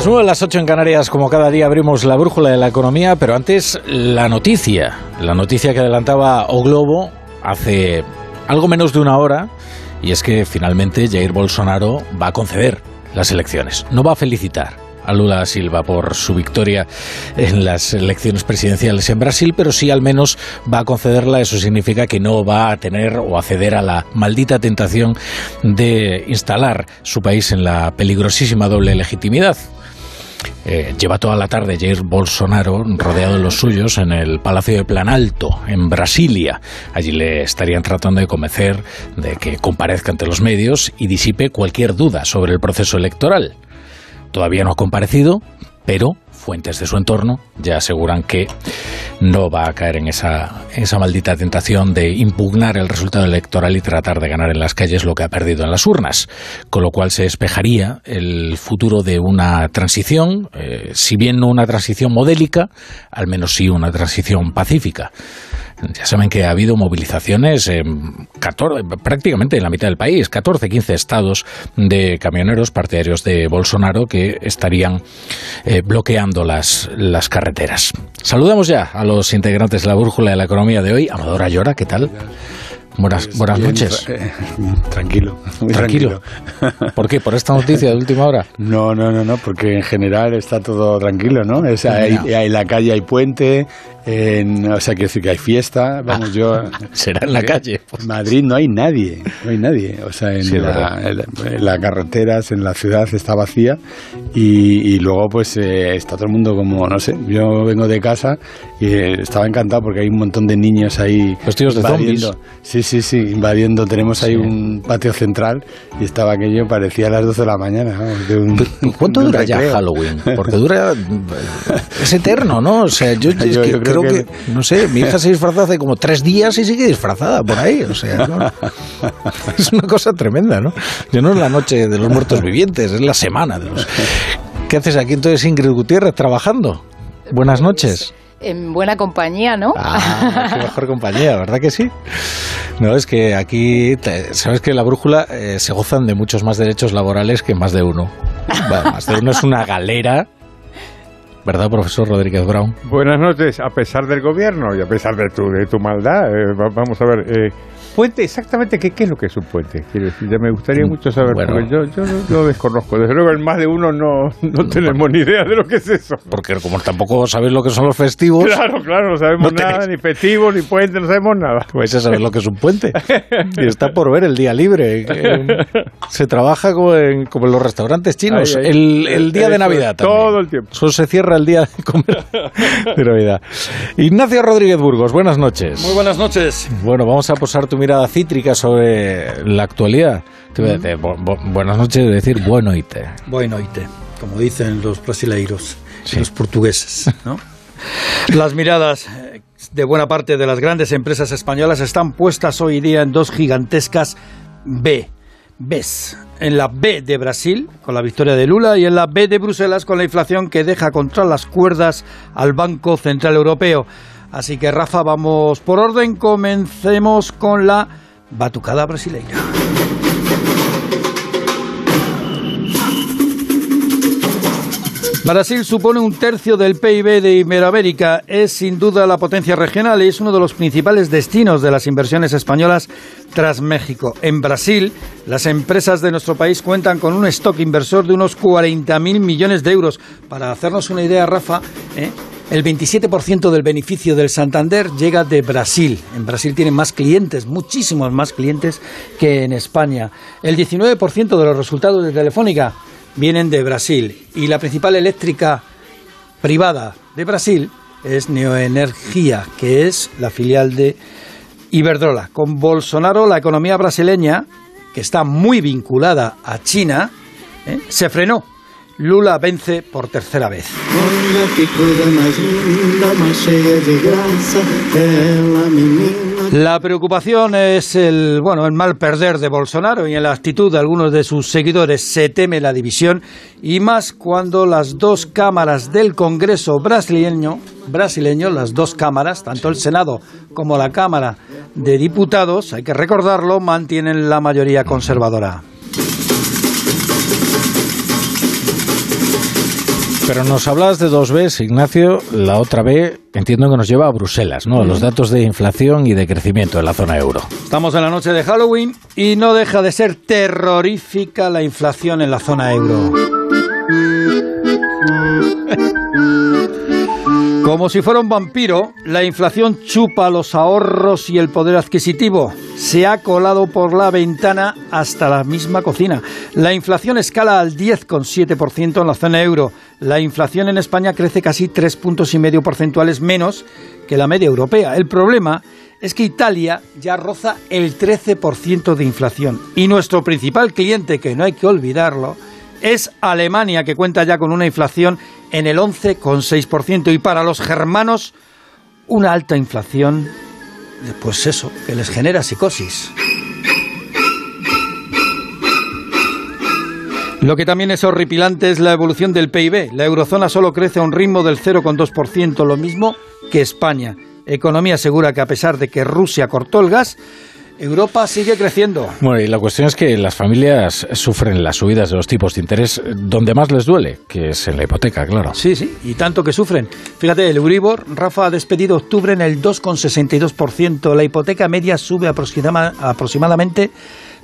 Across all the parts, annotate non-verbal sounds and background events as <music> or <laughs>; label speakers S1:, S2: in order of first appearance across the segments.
S1: Las 9, las 8 en Canarias, como cada día abrimos la brújula de la economía, pero antes la noticia, la noticia que adelantaba O Globo hace algo menos de una hora, y es que finalmente Jair Bolsonaro va a conceder las elecciones, no va a felicitar a Lula Silva por su victoria en las elecciones presidenciales en Brasil, pero sí al menos va a concederla. Eso significa que no va a tener o a ceder a la maldita tentación de instalar su país en la peligrosísima doble legitimidad. Eh, lleva toda la tarde Jair Bolsonaro rodeado de los suyos en el Palacio de Planalto, en Brasilia. Allí le estarían tratando de convencer de que comparezca ante los medios y disipe cualquier duda sobre el proceso electoral. Todavía no ha comparecido, pero fuentes de su entorno ya aseguran que no va a caer en esa, esa maldita tentación de impugnar el resultado electoral y tratar de ganar en las calles lo que ha perdido en las urnas, con lo cual se despejaría el futuro de una transición, eh, si bien no una transición modélica, al menos sí una transición pacífica. Ya saben que ha habido movilizaciones en 14, prácticamente en la mitad del país, 14, 15 estados de camioneros partidarios de Bolsonaro que estarían eh, bloqueando las, las carreteras. Saludamos ya a los integrantes de la brújula de la economía de hoy. Amadora Llora, ¿qué tal? Buenas,
S2: Pues
S1: buenas
S2: bien,
S1: noches.
S2: eh, <laughs> tranquilo, muy
S1: Tranquilo.
S2: tranquilo. <laughs>
S1: ¿Por qué? ¿Por esta noticia de última hora?
S2: No, no, no, no, porque en general está todo tranquilo, ¿no? Es, hay, en la calle hay puente, en, o sea, quiero decir que hay fiesta. Vamos, yo. <laughs>
S1: Será en la calle.
S2: En Madrid no hay nadie, no hay nadie. O sea, en,
S1: Sí,
S2: la, en en las carreteras, en la ciudad está vacía y, y luego pues eh, está todo el mundo como, no sé, yo vengo de casa y eh, estaba encantado porque hay un montón de niños ahí
S1: Vestidos de zombies.
S2: Sí, sí, sí, invadiendo. Tenemos ahí
S1: Sí.
S2: un patio central y estaba aquello, parecía a las 12 de la mañana. vamos, de un-
S1: ¿Cuánto
S2: de un
S1: dura ya. Halloween? Porque dura. <laughs> Es eterno, ¿no? O sea, yo, es
S2: Yo-
S1: que
S2: yo
S1: creo,
S2: creo
S1: que,
S2: que-
S1: No sé, mi hija se disfrazó hace como tres días y sigue disfrazada por ahí. O sea, ¿no? <laughs> es una cosa tremenda, ¿no? Yo no es la noche de los muertos vivientes, es la semana de los. ¿Qué haces aquí entonces, Ingrid Gutiérrez, trabajando? Buenas noches.
S3: En buena compañía, ¿no?
S1: Ah, qué mejor compañía, ¿verdad que sí? No, es que aquí, te- sabes que en la brújula eh, se gozan de muchos más derechos laborales que más de uno. Bueno, más de uno es una galera, ¿verdad, profesor Rodríguez Brown?
S4: Buenas noches, a pesar del gobierno y a pesar de tu, de tu maldad. eh, va- vamos a ver, eh, puente, exactamente, ¿qué, ¿qué es lo que es un puente? Quiero decir, ya me gustaría mucho saber,
S1: Bueno.
S4: porque yo, yo no- lo desconozco. Desde luego, en más de uno no, no tenemos ni idea de lo que es eso.
S1: Porque como tampoco sabéis lo que son los festivos,
S4: Claro, claro, no sabemos
S1: No
S4: nada,
S1: tenéis-
S4: ni festivos, ni puentes, no sabemos nada.
S1: vais a saber lo que es un puente. Y está por ver el día libre. que <laughs> Se trabaja como en, como en los restaurantes chinos.
S4: Ahí, ahí.
S1: El, el día de
S4: Eso,
S1: Navidad. también.
S4: todo el tiempo.
S1: Solo se cierra el día de comer de Navidad. <laughs> Ignacio Rodríguez Burgos, buenas noches.
S5: Muy buenas noches.
S1: Bueno, vamos a posar tu mirada cítrica sobre la actualidad. Bu- bu- buenas noches, es decir.
S5: Boa noite, como dicen los brasileiros
S1: Sí.
S5: y los portugueses. ¿no? <laughs> Las miradas eh, de buena parte de las grandes empresas españolas están puestas hoy día en dos gigantescas B. Bs. En la B de Brasil, con la victoria de Lula, y en la B de Bruselas, con la inflación que deja contra las cuerdas al Banco Central Europeo. Así que, Rafa, vamos por orden. Comencemos con la batucada brasileña. Brasil supone un tercio del PIB de Iberoamérica. Es sin duda la potencia regional y es uno de los principales destinos de las inversiones españolas tras México. En Brasil, las empresas de nuestro país cuentan con un stock inversor de unos 40.000 millones de euros. Para hacernos una idea, Rafa, ¿eh? El 27% del beneficio del Santander llega de Brasil. En Brasil tienen más clientes, muchísimos más clientes que en España. El 19% de los resultados de Telefónica vienen de Brasil y la principal eléctrica privada de Brasil es Neoenergia, que es la filial de Iberdrola. Con Bolsonaro la economía brasileña, que está muy vinculada a China, ¿eh? se frenó. Lula vence por tercera vez. La preocupación es el bueno el mal perder de Bolsonaro y en la actitud de algunos de sus seguidores se teme la división y más cuando las dos cámaras del Congreso brasileño brasileño las dos cámaras tanto el Senado como la Cámara de Diputados hay que recordarlo mantienen la mayoría conservadora.
S1: Pero nos hablabas de dos Bs, Ignacio. La otra B entiendo que nos lleva a Bruselas, ¿no? A los datos de inflación y de crecimiento en la zona euro.
S5: Estamos en la noche de Halloween y no deja de ser terrorífica la inflación en la zona euro. <laughs> Como si fuera un vampiro, la inflación chupa los ahorros y el poder adquisitivo. Se ha colado por la ventana hasta la misma cocina. La inflación escala al 10,7% en la zona euro. La inflación en España crece casi tres puntos y medio porcentuales menos que la media europea. El problema es que Italia ya roza el 13% de inflación. Y nuestro principal cliente, que no hay que olvidarlo, es Alemania, que cuenta ya con una inflación en el 11,6%. Y para los germanos, una alta inflación, pues eso, que les genera psicosis. Lo que también es horripilante es la evolución del PIB. La eurozona solo crece a un ritmo del 0,2%, lo mismo que España. Economía asegura que a pesar de que Rusia cortó el gas, Europa sigue creciendo.
S1: Bueno, y la cuestión es que las familias sufren las subidas de los tipos de interés donde más les duele, que es en la hipoteca, claro.
S5: Sí, sí, y tanto que sufren. Fíjate, el Euribor, Rafa ha despedido octubre en el 2,62%. La hipoteca media sube aproxima- aproximadamente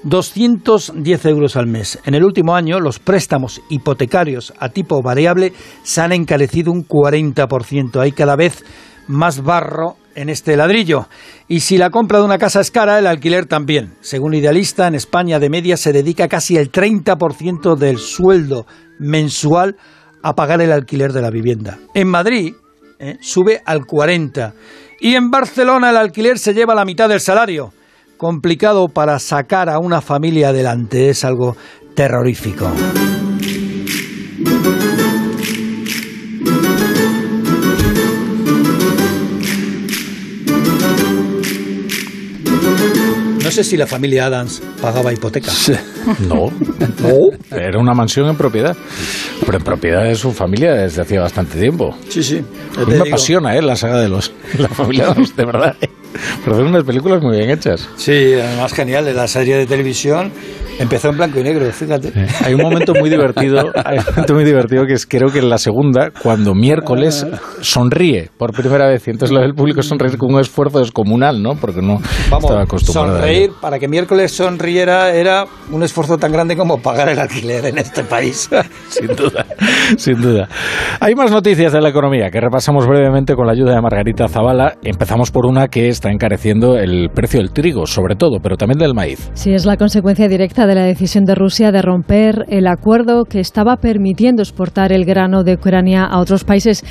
S5: 210 euros al mes. En el último año, los préstamos hipotecarios a tipo variable se han encarecido un 40%. Hay cada vez más barro en este ladrillo. Y si la compra de una casa es cara, el alquiler también. Según Idealista, en España de media se dedica casi el 30% del sueldo mensual a pagar el alquiler de la vivienda. En Madrid eh, sube al 40%. Y en Barcelona el alquiler se lleva la mitad del salario. Complicado para sacar a una familia adelante. Es algo terrorífico. No sé si la familia Adams pagaba hipoteca.
S1: No, era una mansión en propiedad, pero en propiedad de su familia desde hacía bastante tiempo.
S5: Sí, sí.
S1: A mí me apasiona ¿eh? la saga de los la familia Adams, de verdad. Pero son unas películas muy bien hechas.
S5: Sí, además genial, de la serie de televisión empezó en blanco y negro, fíjate.
S1: Hay un momento muy divertido, hay un momento muy divertido que es creo que en la segunda, cuando miércoles sonríe por primera vez y entonces lo del público sonreír con un esfuerzo descomunal, ¿no? Porque no
S5: Vamos,
S1: estaba acostumbrado. a
S5: sonreír
S1: ello.
S5: para que miércoles sonriera era un esfuerzo tan grande como pagar el alquiler en este país. <laughs>
S1: Sin duda, sin duda. Hay más noticias de la economía que repasamos brevemente con la ayuda de Margarita Zavala. Empezamos por una que está encareciendo el precio del trigo, sobre todo, pero también del maíz.
S6: Sí, es la consecuencia directa de la decisión de Rusia de romper el acuerdo que estaba permitiendo exportar el grano de Ucrania a otros países.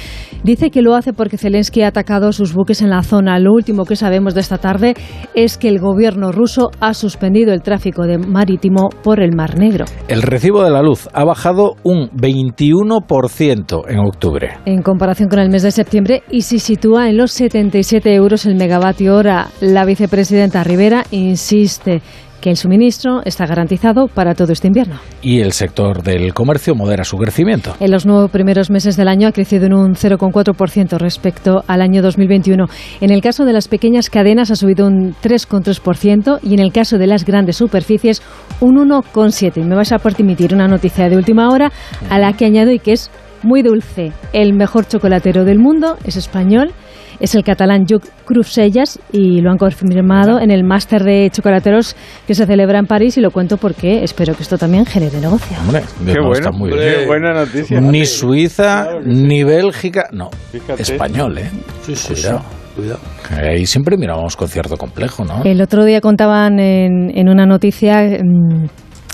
S6: Dice que lo hace porque Zelensky ha atacado sus buques en la zona. Lo último que sabemos de esta tarde es que el gobierno ruso ha suspendido el tráfico de marítimo por el Mar Negro.
S1: El recibo de la luz ha bajado un 21% en octubre.
S6: En comparación con el mes de septiembre y se sitúa en los 77 euros el megavatio hora. La vicepresidenta Rivera insiste que el suministro está garantizado para todo este invierno.
S1: Y el sector del comercio modera su crecimiento.
S6: En los nueve primeros meses del año ha crecido en un 0,4% respecto al año 2021. En el caso de las pequeñas cadenas ha subido un 3,3% y en el caso de las grandes superficies un 1,7%. Y me vas a permitir una noticia de última hora a la que añado y que es muy dulce. El mejor chocolatero del mundo es español. Es el catalán Lluc Crusellas y lo han confirmado en el máster de chocolateros que se celebra en París y lo cuento porque espero que esto también genere negocio.
S1: Hombre,
S4: Qué
S1: no,
S4: bueno,
S1: está muy bien.
S4: qué buena noticia.
S1: Ni Suiza, ni Bélgica, no,
S4: Fíjate.
S1: español, ¿eh?
S5: Sí, sí,
S1: Cuidado.
S5: sí. Cuidado.
S1: Ahí siempre mirábamos con cierto complejo, ¿no?
S6: El otro día contaban en, en una noticia mm,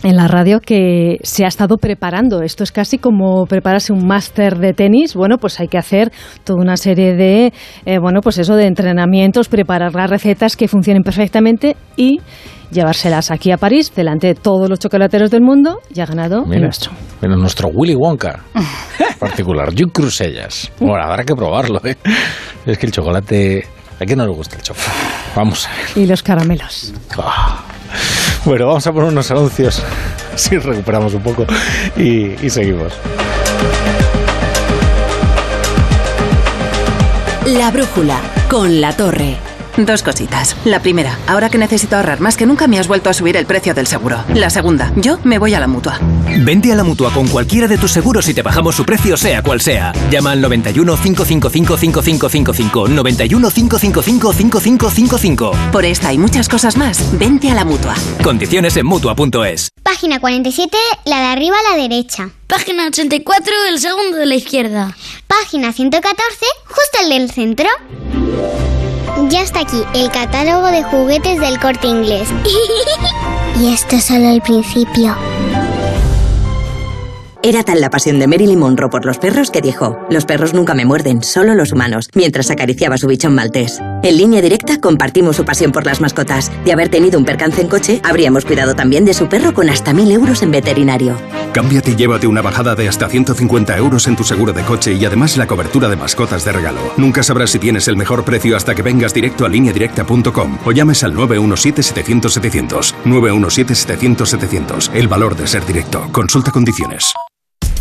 S6: en la radio que se ha estado preparando. Esto es casi como prepararse un máster de tenis. Bueno, pues hay que hacer toda una serie de, eh, bueno, pues eso de entrenamientos, preparar las recetas que funcionen perfectamente y llevárselas aquí a París delante de todos los chocolateros del mundo y ha ganado el
S1: Mira,
S6: nuestro.
S1: mira, nuestro Willy Wonka <laughs> particular, Hugh Crusellas. Bueno, habrá que probarlo, ¿eh? Es que el chocolate... ¿A quién no le gusta el chocolate? Vamos a ver.
S6: Y los caramelos.
S1: Ah. <laughs> Bueno, vamos a poner unos anuncios, <laughs> así recuperamos un poco y, y seguimos.
S7: La brújula con la torre. Dos cositas. La primera, ahora que necesito ahorrar más que nunca me has vuelto a subir el precio del seguro. La segunda, yo me voy a la mutua.
S8: Vente a la mutua con cualquiera de tus seguros y te bajamos su precio, sea cual sea. Llama al 91 555 5555. 91 555 5555.
S7: Por esta y muchas cosas más, vente a la mutua.
S8: Condiciones en mutua.es.
S9: Página 47, la de arriba a la derecha.
S10: Página 84, el segundo de la izquierda.
S9: Página 114, justo el del centro. Ya está aquí el catálogo de juguetes del corte inglés. <laughs> y esto es solo el principio.
S11: Era tal la pasión de Marilyn Monroe por los perros que dijo, los perros nunca me muerden, solo los humanos, mientras acariciaba su bichón maltés. En línea directa compartimos su pasión por las mascotas. De haber tenido un percance en coche, habríamos cuidado también de su perro con hasta mil euros en veterinario.
S12: Cámbiate y llévate una bajada de hasta 150 euros en tu seguro de coche y además la cobertura de mascotas de regalo. Nunca sabrás si tienes el mejor precio hasta que vengas directo a lineadirecta.com o llames al 917-700-700. 917-700-700. El valor de ser directo. Consulta condiciones.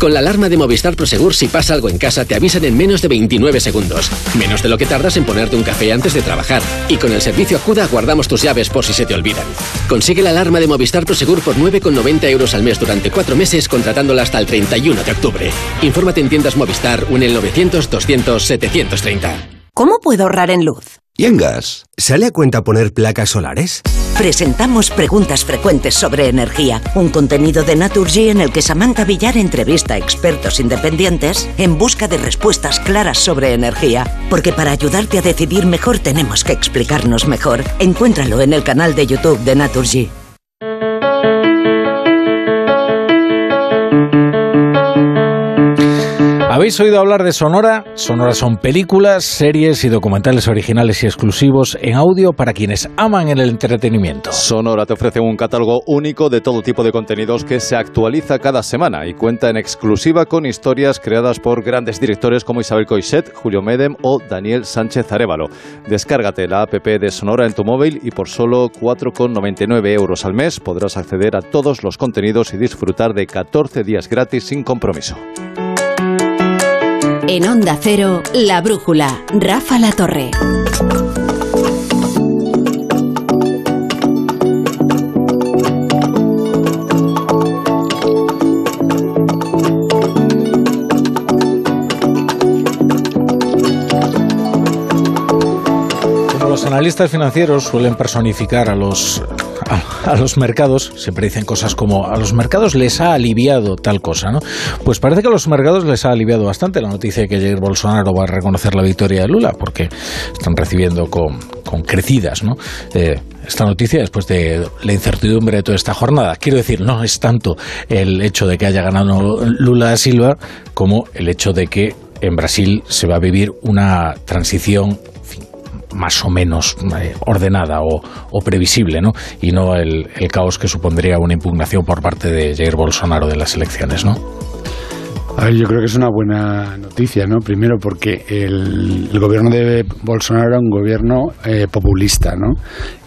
S13: Con la alarma de Movistar Prosegur, si pasa algo en casa, te avisan en menos de 29 segundos. Menos de lo que tardas en ponerte un café antes de trabajar. Y con el servicio Acuda guardamos tus llaves por si se te olvidan. Consigue la alarma de Movistar Prosegur por 9,90 euros al mes durante cuatro meses, contratándola hasta el 31 de octubre. Infórmate en tiendas Movistar o en el 900-200-730.
S14: ¿Cómo puedo ahorrar en luz?
S15: ¿Y en gas? ¿Sale a cuenta poner placas solares?
S14: Presentamos Preguntas Frecuentes sobre Energía, un contenido de Naturgy en el que Samantha Villar entrevista a expertos independientes en busca de respuestas claras sobre energía. Porque para ayudarte a decidir mejor tenemos que explicarnos mejor. Encuéntralo en el canal de YouTube de Naturgy.
S1: ¿Habéis oído hablar de Sonora? Sonora son películas, series y documentales originales y exclusivos en audio para quienes aman el entretenimiento.
S16: Sonora te ofrece un catálogo único de todo tipo de contenidos que se actualiza cada semana y cuenta en exclusiva con historias creadas por grandes directores como Isabel Coixet, Julio Medem o Daniel Sánchez Arevalo. Descárgate la app de Sonora en tu móvil y por solo 4,99 euros al mes podrás acceder a todos los contenidos y disfrutar de 14 días gratis sin compromiso.
S17: En Onda Cero, La Brújula, Rafa La Torre.
S1: Los analistas financieros suelen personificar a los a, los mercados, siempre dicen cosas como a los mercados les ha aliviado tal cosa, ¿no? Pues parece que a los mercados les ha aliviado bastante la noticia de que Jair Bolsonaro va a reconocer la victoria de Lula, porque están recibiendo con, con crecidas, ¿no? Eh, esta noticia después de la incertidumbre de toda esta jornada. Quiero decir, no es tanto el hecho de que haya ganado Lula da Silva como el hecho de que en Brasil se va a vivir una transición más o menos eh, ordenada o, o, previsible, ¿no? Y no el, el, caos que supondría una impugnación por parte de Jair Bolsonaro de las elecciones, ¿no?
S2: A ver, yo creo que es una buena noticia, ¿no? Primero porque el, el gobierno de Bolsonaro era un gobierno eh, populista, ¿no?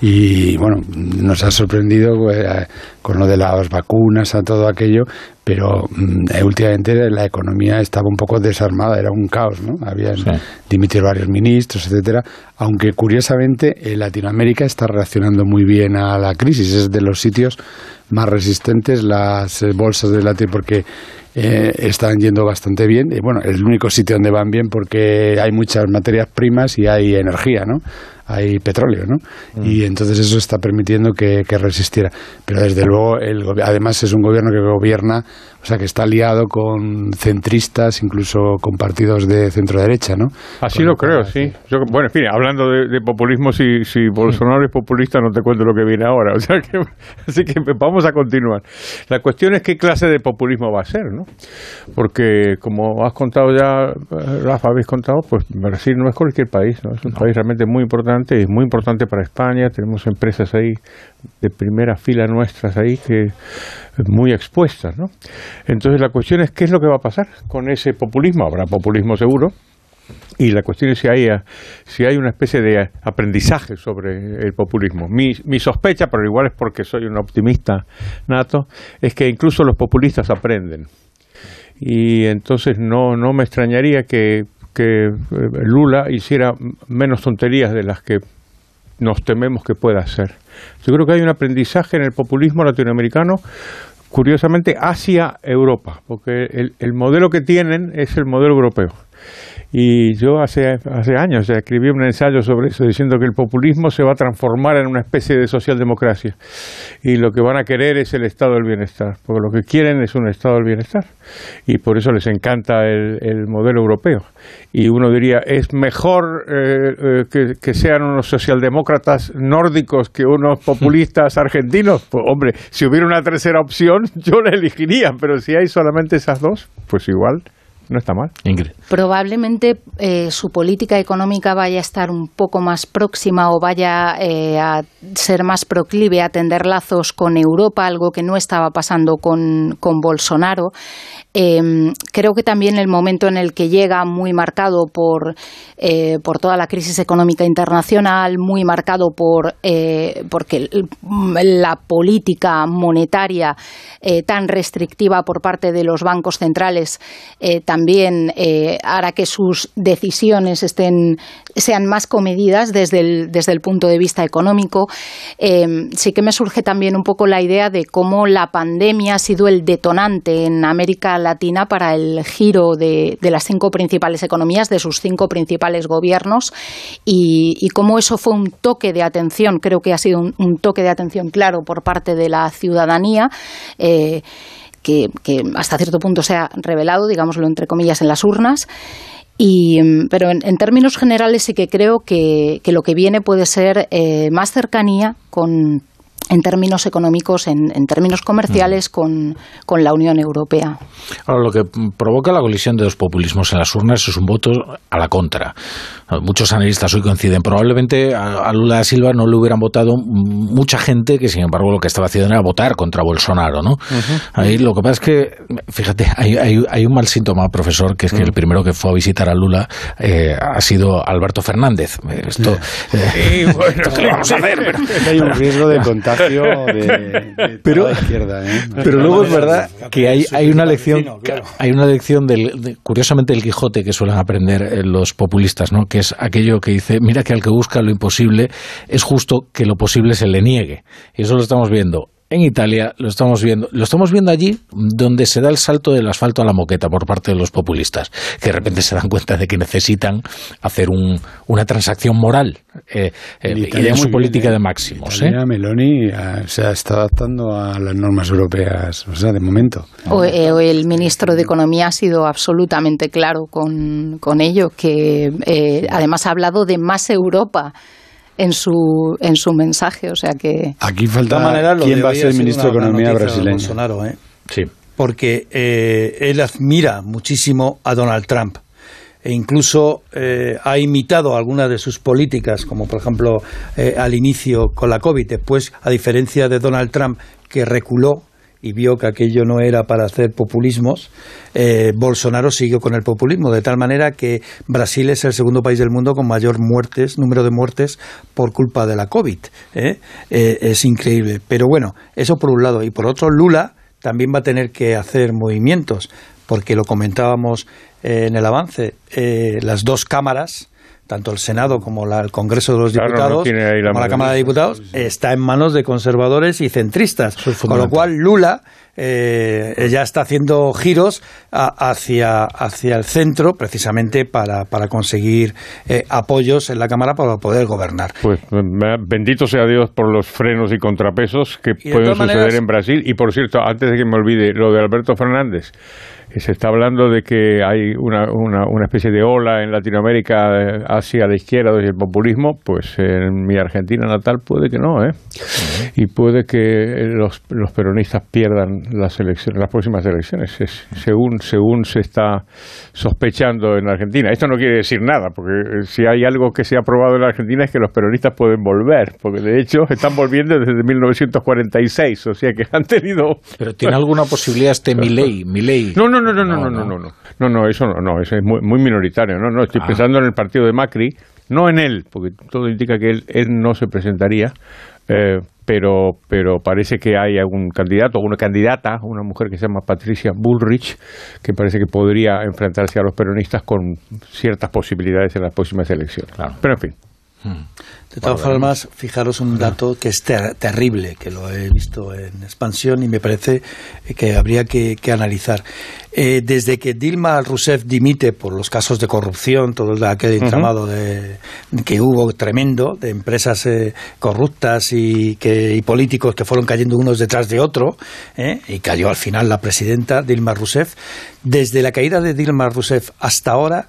S2: Y bueno, nos ha sorprendido eh, con lo de las vacunas, a todo aquello, pero eh, últimamente la economía estaba un poco desarmada, era un caos, ¿no? Habían sí. dimitido varios ministros, etcétera, aunque curiosamente eh, Latinoamérica está reaccionando muy bien a la crisis, es de los sitios más resistentes las eh, bolsas de Latinoamérica porque eh, están yendo bastante bien. Y bueno, es el único sitio donde van bien porque hay muchas materias primas y hay energía, ¿no? Hay petróleo, ¿no? Mm. Y entonces eso está permitiendo que, que resistiera. Pero desde luego, el, además es un gobierno que gobierna, o sea, que está aliado con centristas, incluso con partidos de centro derecha, ¿no?
S4: Así
S2: con
S4: lo creo, sí. Yo, bueno, en fin, hablando de, de populismo, si, si Bolsonaro es populista, no te cuento lo que viene ahora. <laughs> O sea que, así que vamos a continuar. La cuestión es qué clase de populismo va a ser, ¿no? Porque, como has contado ya, Rafa, habéis contado, pues Brasil no es cualquier país, ¿no? Es un no. país realmente muy importante, es muy importante para España, tenemos empresas ahí de primera fila nuestras ahí que muy expuestas, ¿no? Entonces la cuestión es qué es lo que va a pasar con ese populismo, habrá populismo seguro, y la cuestión es si hay, si hay una especie de aprendizaje sobre el populismo. Mi, mi, sospecha, pero igual es porque soy un optimista nato, es que incluso los populistas aprenden. Y entonces no, no me extrañaría que, que Lula hiciera menos tonterías de las que nos tememos que pueda ser. Yo creo que hay un aprendizaje en el populismo latinoamericano curiosamente hacia Europa, porque el, el modelo que tienen es el modelo europeo. Y yo hace, hace años escribí un ensayo sobre eso, diciendo que el populismo se va a transformar en una especie de socialdemocracia. Y lo que van a querer es el estado del bienestar, porque lo que quieren es un estado del bienestar. Y por eso les encanta el, el modelo europeo. Y uno diría, es mejor eh, eh, que, que sean unos socialdemócratas nórdicos que unos populistas argentinos. Pues hombre, si hubiera una tercera opción, <laughs> yo la elegiría, pero si hay solamente esas dos, pues igual no está mal.
S1: Ingrid.
S3: Probablemente eh, su política económica vaya a estar un poco más próxima o vaya eh, a ser más proclive a tender lazos con Europa, algo que no estaba pasando con, con Bolsonaro. Eh, creo que también el momento en el que llega, muy marcado por, eh, por toda la crisis económica internacional, muy marcado por porque la política monetaria tan restrictiva por parte de los bancos centrales también eh, hará que sus decisiones estén sean más comedidas desde el, desde el punto de vista económico. Eh, sí que me surge también un poco la idea de cómo la pandemia ha sido el detonante en América Latina para el giro de, de las cinco principales economías, de sus cinco principales gobiernos, y, cómo eso fue un toque de atención, creo que ha sido un, un toque de atención claro por parte de la ciudadanía. eh, que, que hasta cierto punto se ha revelado, digámoslo entre comillas, en las urnas. Y, mm, pero en, en términos generales sí que creo que, lo que viene puede ser eh, más cercanía con, en términos económicos, en, en términos comerciales con, con la Unión Europea.
S1: Ahora, lo que provoca la colisión de los populismos en las urnas es un voto a la contra. Muchos analistas hoy coinciden. Probablemente a Lula da Silva no le hubieran votado mucha gente que, sin embargo, lo que estaba haciendo era votar contra Bolsonaro, ¿no? Ahí lo que pasa es que, fíjate, hay, hay- hay un mal síntoma, profesor, que es que el primero que fue a visitar a Lula eh, ha sido Alberto Fernández. Esto, eh, <laughs> ¿esto qué le vamos a hacer? Pero- <laughs>
S2: Hay un riesgo de de, <laughs> de
S1: Pero-
S2: toda la izquierda. ¿eh?
S1: Pero luego es verdad que hay, hay una lección, hay una lección del, de- curiosamente el Quijote que suelen aprender eh, los populistas, ¿no? Que es aquello que dice, mira que al que busca lo imposible es justo que lo posible se le niegue. Y eso lo estamos viendo en Italia, lo estamos viendo, lo estamos viendo allí donde se da el salto del asfalto a la moqueta por parte de los populistas, que de repente se dan cuenta de que necesitan hacer un- una transacción moral eh, eh,
S2: En
S1: y su política
S2: bien, ¿eh?
S1: de máximos. ¿eh?
S2: Italia, Meloni ah, se está adaptando a las normas europeas, o sea, de momento.
S3: O, eh, o el ministro de Economía ha sido absolutamente claro con, con ello, que eh, además ha hablado de más Europa en su, en su mensaje. O sea que.
S2: Aquí falta
S5: todas maneras, lo
S2: quién va a ser el ministro de Economía brasileño.
S5: Bolsonaro, ¿eh?
S1: Sí.
S5: Porque eh, él admira muchísimo a Donald Trump e incluso eh, ha imitado algunas de sus políticas, como por ejemplo eh, al inicio con la COVID. Después, a diferencia de Donald Trump, que reculó y vio que aquello no era para hacer populismos, eh, Bolsonaro siguió con el populismo, de tal manera que Brasil es el segundo país del mundo con mayor muertes, número de muertes por culpa de la COVID. ¿eh? Eh, es increíble. Pero bueno, eso por un lado. Y por otro, Lula también va a tener que hacer movimientos, porque lo comentábamos eh, en el avance, eh, las dos cámaras, tanto el Senado como la- el Congreso de los
S4: Claro,
S5: Diputados,
S4: la
S5: como la Cámara de. Diputados, está en manos de conservadores y centristas. Con lo cual, Lula eh, ya está haciendo giros a- hacia, hacia el centro, precisamente para, para conseguir eh, apoyos en la Cámara para poder gobernar.
S4: Pues bendito sea Dios por los frenos y contrapesos que
S5: Y
S4: pueden suceder
S5: maneras-
S4: en Brasil. Y por cierto, antes de que me olvide, lo de Alberto Fernández, que se está hablando de que hay una, una, una especie de ola en Latinoamérica eh, hacia la izquierda hacia el populismo, pues en mi Argentina natal puede que no, ¿eh? Y puede que los, los peronistas pierdan las elecciones, las próximas elecciones, es- según, según se está sospechando en Argentina. Esto no quiere decir nada, porque eh, si hay algo que se ha probado en la Argentina es que los peronistas pueden volver, porque de hecho <laughs> están volviendo desde 1946, o sea que <laughs> han tenido...
S1: Pero ¿tiene alguna posibilidad este <laughs> Milei? Milei?
S4: No, no, no, no, no, no, no, no, no, no, no, eso no, no, eso es muy, muy minoritario, no, no, estoy
S1: Ah.
S4: pensando en el partido de Macri, no en él, porque todo indica que él, él no se presentaría, eh, pero, pero parece que hay algún candidato, una candidata, una mujer que se llama Patricia Bullrich, que parece que podría enfrentarse a los peronistas con ciertas posibilidades en las próximas elecciones. Pero en fin.
S5: De todas formas, fijaros un dato que es ter- terrible, que lo he visto en expansión y me parece que habría que, que analizar. Eh, desde que Dilma Rousseff dimite por los casos de corrupción, todo el- aquel entramado de, que hubo tremendo de empresas eh, corruptas y, que, y políticos que fueron cayendo unos detrás de otro, ¿eh? y cayó al final la presidenta Dilma Rousseff, desde la caída de Dilma Rousseff hasta ahora,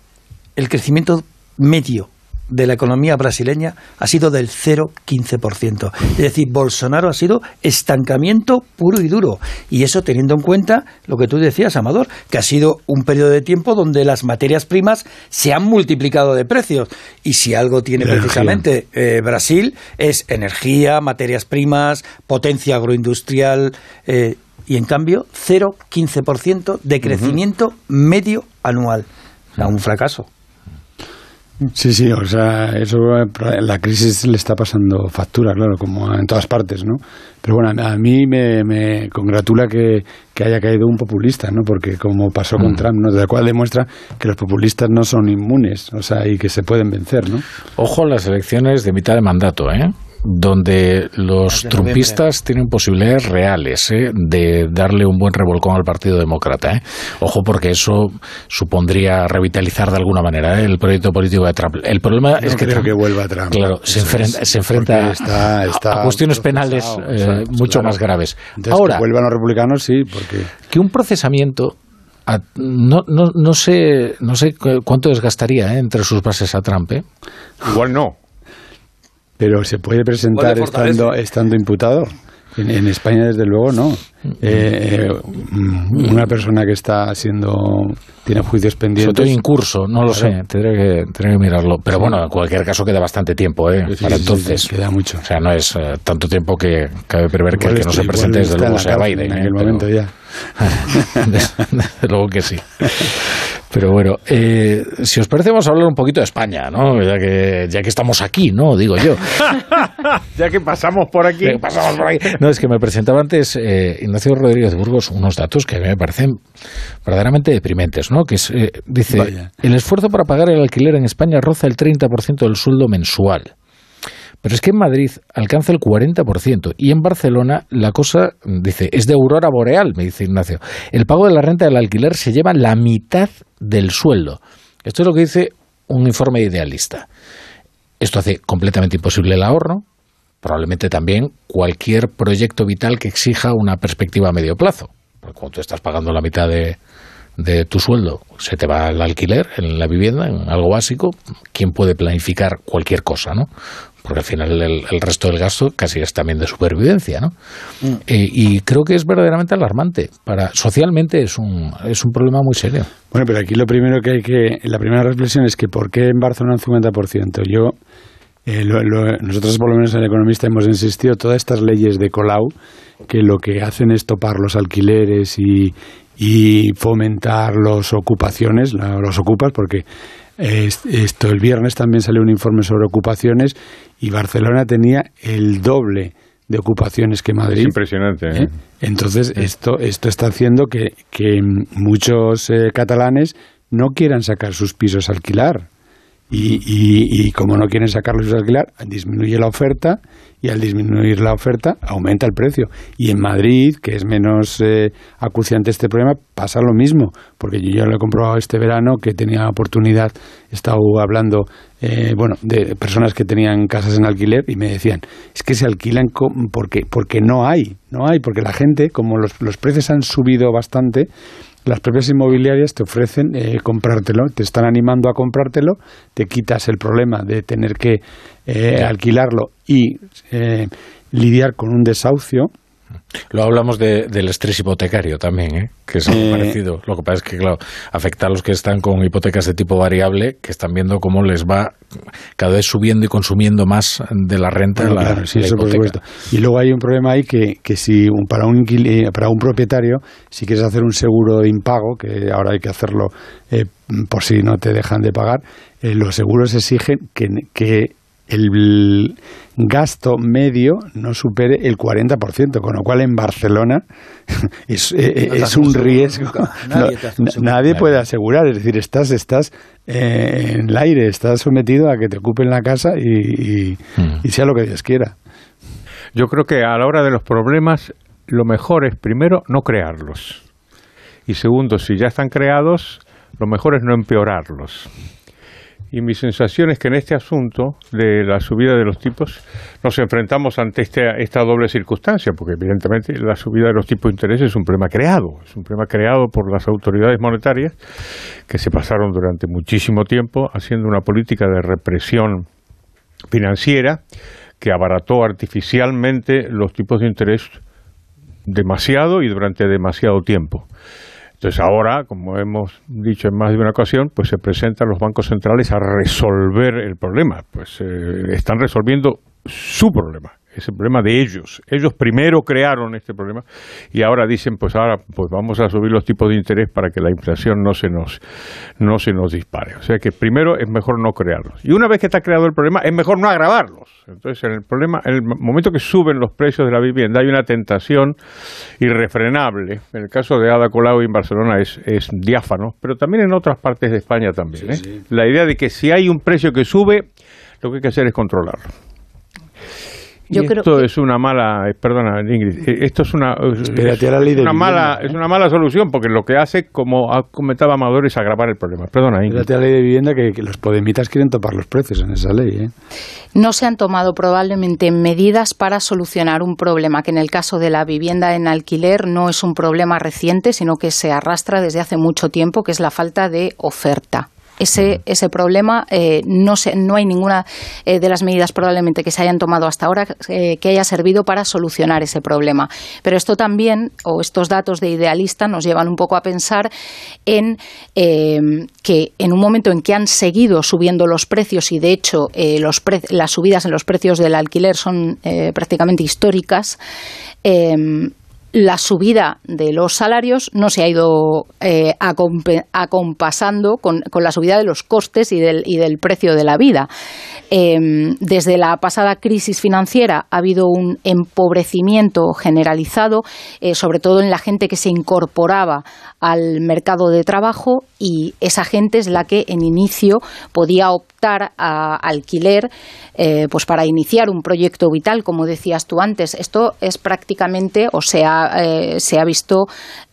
S5: el crecimiento medio de la economía brasileña ha sido del 0,15%. Es decir, Bolsonaro ha sido estancamiento puro y duro. Y eso teniendo en cuenta lo que tú decías, Amador, que ha sido un periodo de tiempo donde las materias primas se han multiplicado de precios. Y si algo tiene
S2: Energía.
S5: precisamente eh, Brasil es energía, materias primas, potencia agroindustrial. eh, y en cambio, 0,15% de crecimiento medio anual. O sea, un fracaso.
S2: Sí, sí, o sea, eso, la crisis le está pasando factura, claro, como en todas partes, ¿no? Pero bueno, a a mí me, me congratula que, que haya caído un populista, ¿no? Porque como pasó con
S1: Mm.
S2: Trump, ¿no? De la cual demuestra que los populistas no son inmunes, o sea, y que se pueden vencer, ¿no?
S1: Ojo a las elecciones de mitad de mandato, ¿eh? Donde los trumpistas tienen posibilidades reales ¿eh? de darle un buen revolcón al Partido Demócrata. ¿eh? Ojo, porque eso supondría revitalizar de alguna manera ¿eh? el proyecto político de Trump. El problema
S2: No
S1: es que
S2: creo
S1: Trump,
S2: que vuelva Trump.
S1: Claro, se enfrenta,
S2: es,
S1: se enfrenta
S2: porque está-
S1: a-
S2: está
S1: a cuestiones penales eh, mucho
S2: claro.
S1: más graves.
S2: Entonces,
S1: Ahora,
S2: que vuelvan los republicanos, sí, porque...
S1: que un procesamiento a- no, no, no sé no sé cu- cuánto desgastaría ¿eh? entre sus bases a Trump. ¿eh?
S4: Igual no.
S2: Pero se puede presentar estando, estando imputado. En, en España, desde luego, no. Eh, eh, mm, una persona que está siendo tiene juicios
S1: Sobre
S2: pendientes.
S1: todo incurso, no lo
S2: Claro.
S1: sé, tendré que, tendré que mirarlo. Pero bueno, en cualquier caso queda bastante tiempo, ¿eh?
S2: Sí,
S1: Para
S2: sí, sí,
S1: entonces.
S2: queda mucho.
S1: O sea, no es eh, tanto tiempo que cabe prever que el que no se presente, desde luego,
S2: en
S1: sea Biden.
S2: En
S1: ¿eh?
S2: aquel
S1: Pero-
S2: momento ya. <laughs>
S1: desde luego que sí. <laughs> Pero bueno, eh, si os parece, vamos a hablar un poquito de España, ¿no? Ya que, ya que estamos aquí, ¿no? Digo yo. <laughs>
S4: ya que pasamos por aquí.
S1: Que pasamos por aquí. No, es que me presentaba antes eh, Ignacio Rodríguez de Burgos unos datos que a mí me parecen verdaderamente deprimentes, ¿no? Que es, eh, dice,
S2: Vaya.
S1: el esfuerzo para pagar el alquiler en España roza el 30% del sueldo mensual. Pero es que en Madrid alcanza el 40% y en Barcelona la cosa, dice, es de aurora boreal, me dice Ignacio. El pago de la renta del alquiler se lleva la mitad del sueldo. Esto es lo que dice un informe idealista. Esto hace completamente imposible el ahorro, probablemente también cualquier proyecto vital que exija una perspectiva a medio plazo. Porque cuando tú estás pagando la mitad de, de tu sueldo, se te va al alquiler, en la vivienda, en algo básico, ¿quién puede planificar cualquier cosa, no? Porque al final el, el resto del gasto casi es también de supervivencia, ¿no? Eh, y creo que es verdaderamente alarmante. Para, socialmente es un, es un problema muy serio.
S2: Bueno, pero aquí lo primero que hay que. La primera reflexión es que ¿por qué en Barcelona un 50%? Yo. eh, lo- lo- nosotros, por lo menos en el Economista, hemos insistido todas estas leyes de Colau que lo que hacen es topar los alquileres y, y fomentar las ocupaciones, la- los ocupas, porque esto el viernes también salió un informe sobre ocupaciones y Barcelona tenía el doble de ocupaciones que Madrid.
S4: Es impresionante. ¿eh?
S2: ¿eh? Entonces, esto, esto está haciendo que, que muchos eh, catalanes no quieran sacar sus pisos a alquilar. Y, y, y como no quieren sacarlos a alquilar, disminuye la oferta y al disminuir la oferta aumenta el precio. Y en Madrid, que es menos eh, acuciante este problema, pasa lo mismo. Porque yo ya lo he comprobado este verano que tenía oportunidad, he estado hablando eh, bueno, de personas que tenían casas en alquiler y me decían, es que se alquilan porque, porque no hay, no hay, porque la gente, como los, los precios han subido bastante, las propias inmobiliarias te ofrecen eh, comprártelo, te están animando a comprártelo, te quitas el problema de tener que eh, alquilarlo y eh, lidiar con un desahucio.
S1: Lo hablamos de- del estrés hipotecario también, ¿eh? que es algo
S2: Eh,
S1: parecido. Lo que pasa es que, claro, afecta a los que están con hipotecas de tipo variable, que están viendo cómo les va cada vez subiendo y consumiendo más de la renta
S2: Bueno,
S1: la,
S2: claro, sí,
S1: la
S2: eso por supuesto. Y luego hay un problema ahí que, que si un- para, un, inquili- para un propietario, si quieres hacer un seguro de impago, que ahora hay que hacerlo eh, por si no te dejan de pagar, eh, los seguros exigen que, que el gasto medio no supere el 40%, con lo cual en Barcelona <laughs> es, eh, es un riesgo.
S5: Nadie,
S2: No, nadie puede asegurar, es decir, estás, estás eh, en el aire, estás sometido a que te ocupen la casa y, y- y sea lo que Dios quiera.
S4: Yo creo que a la hora de los problemas, lo mejor es primero no crearlos. Y segundo, si ya están creados, lo mejor es no empeorarlos. Y mi sensación es que en este asunto de la subida de los tipos nos enfrentamos ante este- esta doble circunstancia, porque evidentemente la subida de los tipos de interés es un problema creado, es un problema creado por las autoridades monetarias que se pasaron durante muchísimo tiempo haciendo una política de represión financiera que abarató artificialmente los tipos de interés demasiado y durante demasiado tiempo. Entonces ahora, como hemos dicho en más de una ocasión, pues se presentan los bancos centrales a resolver el problema. Pues eh, están resolviendo su problema, es el problema de ellos. Ellos primero crearon este problema y ahora dicen, pues ahora pues vamos a subir los tipos de interés para que la inflación no se nos no se nos dispare. O sea que primero es mejor no crearlos. Y una vez que está creado el problema, es mejor no agravarlos. Entonces, en el problema, en el momento que suben los precios de la vivienda, hay una tentación irrefrenable. En el caso de Ada Colau en Barcelona es, es diáfano, pero también en otras partes de España también. ¿eh? La idea de que si hay un precio que sube, lo que hay que hacer es controlarlo.
S3: Yo
S4: y
S3: creo
S4: esto
S3: que-
S4: es una mala, eh, perdona Ingrid, esto es una,
S2: Espérate
S4: es
S2: a la ley de
S4: una mala, es una mala solución porque lo que hace, como ha comentado Amador, es agravar el problema. Perdona Ingrid.
S2: Fíjate la ley de vivienda que, que los podemitas quieren topar los precios en esa ley. ¿eh?
S3: no se han tomado probablemente medidas para solucionar un problema que en el caso de la vivienda en alquiler no es un problema reciente, sino que se arrastra desde hace mucho tiempo, que es la falta de oferta. Ese, ese problema eh, no, se, no hay ninguna eh, de las medidas probablemente que se hayan tomado hasta ahora eh, que haya servido para solucionar ese problema. Pero esto también, o estos datos de idealista, nos llevan un poco a pensar en eh, que en un momento en que han seguido subiendo los precios y de hecho eh, los pre- las subidas en los precios del alquiler son prácticamente históricas, eh, la subida de los salarios no se ha ido eh, acompasando con, la subida de los costes y del, precio de la vida. Eh, desde la pasada crisis financiera ha habido un empobrecimiento generalizado, eh, sobre todo en la gente que se incorporaba al mercado de trabajo y esa gente es la que en inicio podía optar a alquiler eh, pues para iniciar un proyecto vital, como decías tú antes. Esto es prácticamente o se ha, eh, se ha visto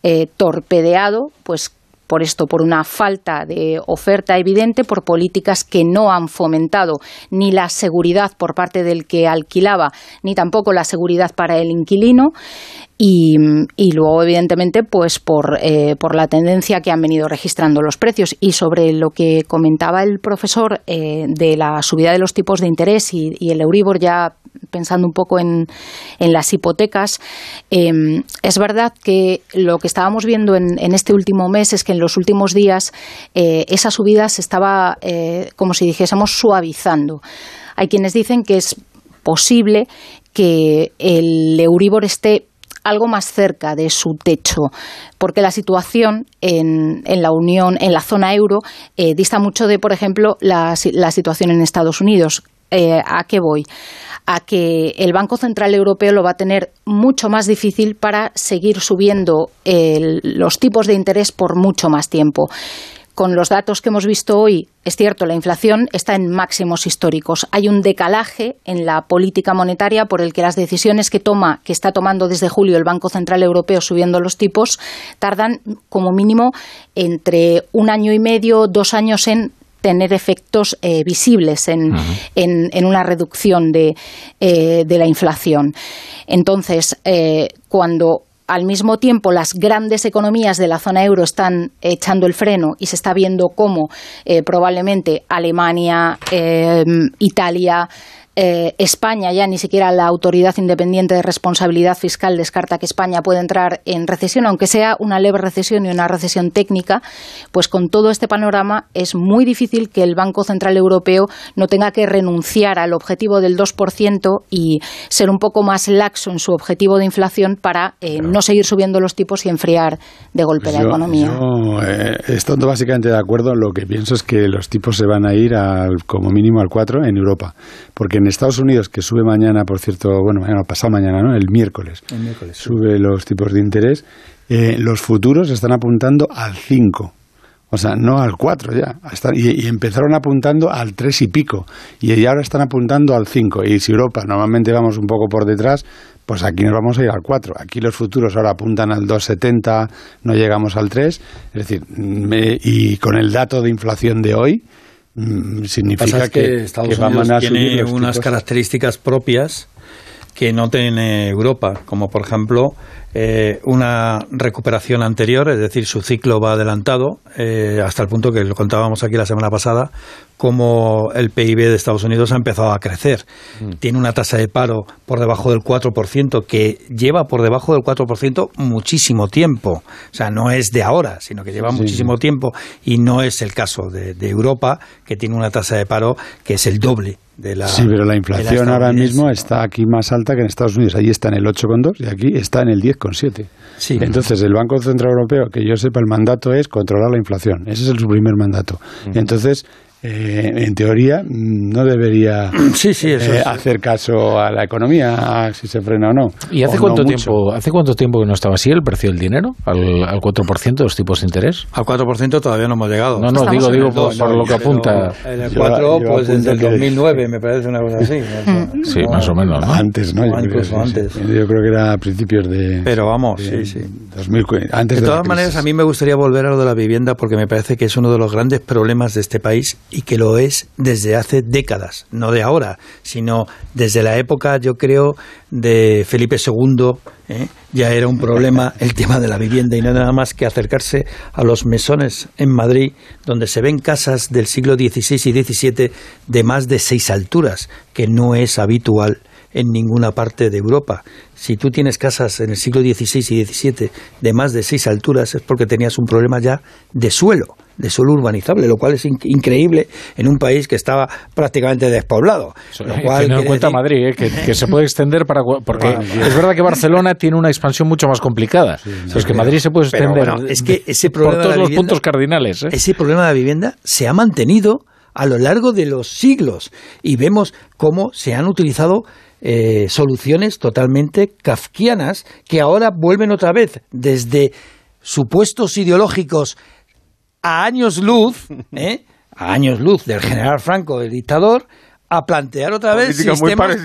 S3: eh, torpedeado pues por esto, por una falta de oferta evidente, por políticas que no han fomentado ni la seguridad por parte del que alquilaba, ni tampoco la seguridad para el inquilino. Y, luego, evidentemente, pues por, eh, por la tendencia que han venido registrando los precios. Y sobre lo que comentaba el profesor eh, de la subida de los tipos de interés y, el Euribor, ya pensando un poco en, en las hipotecas, eh, es verdad que lo que estábamos viendo en, en este último mes es que en los últimos días eh, esa subida se estaba, eh, como si dijésemos, suavizando. Hay quienes dicen que es posible que el Euribor esté algo más cerca de su techo, porque la situación en, en la Unión, en la zona euro, eh, dista mucho de, por ejemplo, la, si- la situación en Estados Unidos. Eh, ¿A qué voy? A que el Banco Central Europeo lo va a tener mucho más difícil para seguir subiendo el- los tipos de interés por mucho más tiempo. Con los datos que hemos visto hoy, es cierto, la inflación está en máximos históricos. Hay un decalaje en la política monetaria por el que las decisiones que toma, que está tomando desde julio el Banco Central Europeo subiendo los tipos, tardan como mínimo entre un año y medio, dos años en tener efectos eh, visibles en, en- en una reducción de, eh, de la inflación. Entonces, eh, cuando al mismo tiempo las grandes economías de la zona euro están echando el freno y se está viendo cómo eh, probablemente Alemania, eh, Italia, eh, España, ya ni siquiera la Autoridad Independiente de Responsabilidad Fiscal descarta que España puede entrar en recesión, aunque sea una leve recesión y una recesión técnica, pues con todo este panorama es muy difícil que el Banco Central Europeo no tenga que renunciar al objetivo del 2% y ser un poco más laxo en su objetivo de inflación para eh, no seguir subiendo los tipos y enfriar de golpe la
S2: Yo-
S3: economía.
S2: Yo, eh, estando básicamente de acuerdo, lo que pienso es que los tipos se van a ir al, como mínimo al 4 en Europa. Porque en Estados Unidos, que sube mañana, por cierto, bueno, mañana, pasado mañana, ¿no? El miércoles,
S5: El miércoles.
S2: sube los tipos de interés, eh, los futuros están apuntando al 5. O sea, no al 4 ya. Y, y empezaron apuntando al 3 y pico. Y, y ahora están apuntando al 5. Y si Europa normalmente vamos un poco por detrás, pues aquí nos vamos a ir al 4. Aquí los futuros ahora apuntan al 2,70, no llegamos al 3. Es decir, me- y con el dato de inflación de hoy, significa
S5: es que,
S2: que,
S5: Estados
S2: que
S5: Unidos tiene unas características propias que no tiene Europa, como por ejemplo eh, una recuperación anterior, es decir, su ciclo va adelantado, eh, hasta el punto que lo contábamos aquí la semana pasada, como el PIB de Estados Unidos ha empezado a crecer. Tiene una tasa de paro por debajo del 4%, que lleva por debajo del 4% muchísimo tiempo. O sea, no es de ahora, sino que lleva
S2: Sí.
S5: muchísimo tiempo y no es el caso de, de Europa, que tiene una tasa de paro que es el doble de la.
S2: Sí, pero la inflación ahora mismo está aquí más alta que en Estados Unidos. Allí está en el 8,2 y aquí está en el 10,7.
S5: Sí.
S2: Entonces, el Banco Central Europeo, que yo sepa, el mandato es controlar la inflación. Ese es el- su primer mandato. Entonces, eh, en teoría, no debería <clears throat>
S5: Sí, sí, eso
S2: eh,
S5: es.
S2: hacer caso a la economía, a si se frena o no.
S1: ¿Y hace
S2: no
S1: cuánto
S2: mucho.
S1: tiempo hace cuánto tiempo que no estaba así el precio del dinero? ¿Al, al 4% de los tipos de interés?
S5: Al 4% todavía no hemos llegado.
S1: No, no,
S5: Estamos
S1: digo, digo por, por
S5: ¿no?
S1: lo que apunta.
S5: En el
S2: Yo-
S5: 4,
S2: yo
S5: pues desde el
S2: apunto que-
S5: 2009, me parece una cosa así.
S1: Sí, más o menos, ¿no?
S2: Antes, ¿no? Yo creo,
S5: incluso
S2: sí, sí.
S5: antes.
S2: Yo creo que era a principios de.
S5: Pero vamos,
S2: de
S5: sí, sí.
S2: 2000, antes
S5: De
S2: de,
S5: todas maneras, a mí me gustaría volver a lo de la vivienda porque me parece que es uno de los grandes problemas de este país y que lo es desde hace décadas, no de ahora, sino desde la época, yo creo, de Felipe II. ¿eh? Ya era un problema el tema de la vivienda y nada más que acercarse a los mesones en Madrid, donde se ven casas del siglo XVI y XVII de más de seis alturas, que no es habitual en ninguna parte de Europa. Si tú tienes casas en el siglo XVI y XVII de más de seis alturas es porque tenías un problema ya de suelo, de suelo urbanizable, lo cual es in- increíble en un país que estaba prácticamente despoblado. Lo cual
S1: Teniendo en
S5: quiere
S1: cuenta
S5: decir-
S1: Madrid, ¿eh? que, que se puede extender para... Porque es verdad que Barcelona tiene una expansión mucho más complicada. Pero es que Madrid se puede
S5: Pero
S1: extender
S5: bueno, es que ese
S1: por
S5: problema de
S1: todos los puntos cardinales. ¿eh?
S5: Ese problema de la vivienda se ha mantenido a lo largo de los siglos y vemos cómo se han utilizado eh, soluciones totalmente kafkianas que ahora vuelven otra vez desde supuestos ideológicos a años luz, <laughs> ¿eh? a años luz del general Franco, el dictador, a plantear otra vez
S4: Políticas
S5: sistemas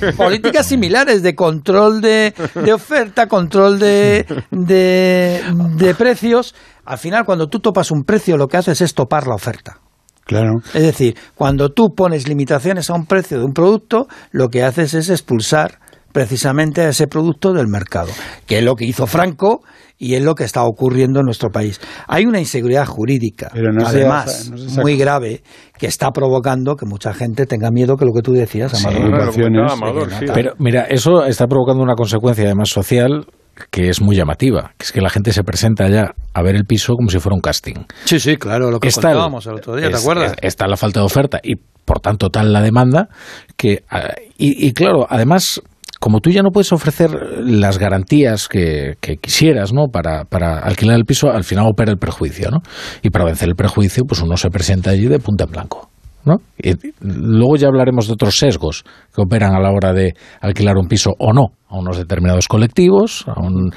S5: con- <laughs> políticas similares de control de, de oferta, control de, de, de precios. Al final, cuando tú topas un precio, lo que haces es topar la oferta.
S2: Claro.
S5: Es decir, cuando tú pones limitaciones a un precio de un producto, lo que haces es expulsar precisamente a ese producto del mercado, que es lo que hizo Franco y es lo que está ocurriendo en nuestro país. Hay una inseguridad jurídica,
S2: Pero no se
S5: además,
S2: no
S5: muy grave, que está provocando que mucha gente tenga miedo que lo que tú decías, Amador.
S4: sí.
S1: Pero mira, eso está provocando una consecuencia además social que es muy llamativa, que es que la gente se presenta ya a ver el piso como si fuera un casting.
S5: Sí, sí, claro, lo que
S1: Es tal-
S5: contábamos el otro día, ¿te
S1: es-
S5: acuerdas?
S1: es- está la falta de oferta y por tanto tal la demanda que ah, y, y claro, además como tú ya no puedes ofrecer las garantías que, quisieras ¿no? para, para alquilar el piso, al final opera el prejuicio. ¿no? Y para vencer el prejuicio, pues uno se presenta allí de punta en blanco. ¿No? Y luego ya hablaremos de otros sesgos que operan a la hora de alquilar un piso o no a unos determinados colectivos. a un-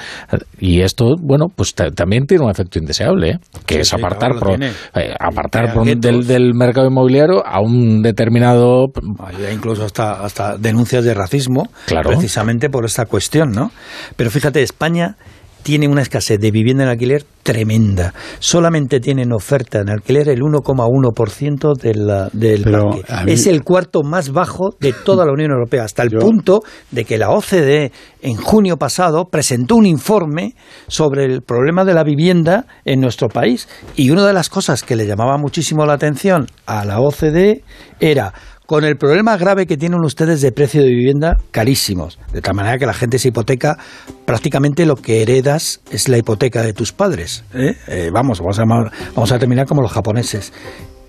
S1: y esto, bueno, pues ta- también tiene un efecto indeseable, ¿eh? que
S5: Sí,
S1: es
S5: sí,
S1: apartar,
S5: claro,
S1: pro- eh, apartar pro- del, del mercado inmobiliario a un determinado
S5: Hay incluso hasta, hasta denuncias de racismo,
S1: Claro.
S5: precisamente por esta cuestión, ¿no? Pero fíjate, España tiene una escasez de vivienda en alquiler tremenda. Solamente tienen oferta en alquiler el 1,1% de la- del
S2: Pero
S5: parque.
S2: mí-
S5: Es el cuarto más bajo de toda la Unión Europea, hasta el punto de que la OCDE en junio pasado presentó un informe sobre el problema de la vivienda en nuestro país. Y una de las cosas que le llamaba muchísimo la atención a la OCDE era con el problema grave que tienen ustedes de precio de vivienda carísimos, de tal manera que la gente se hipoteca, prácticamente lo que heredas es la hipoteca de tus padres. ¿eh? Eh, vamos, vamos a, vamos a terminar como los japoneses.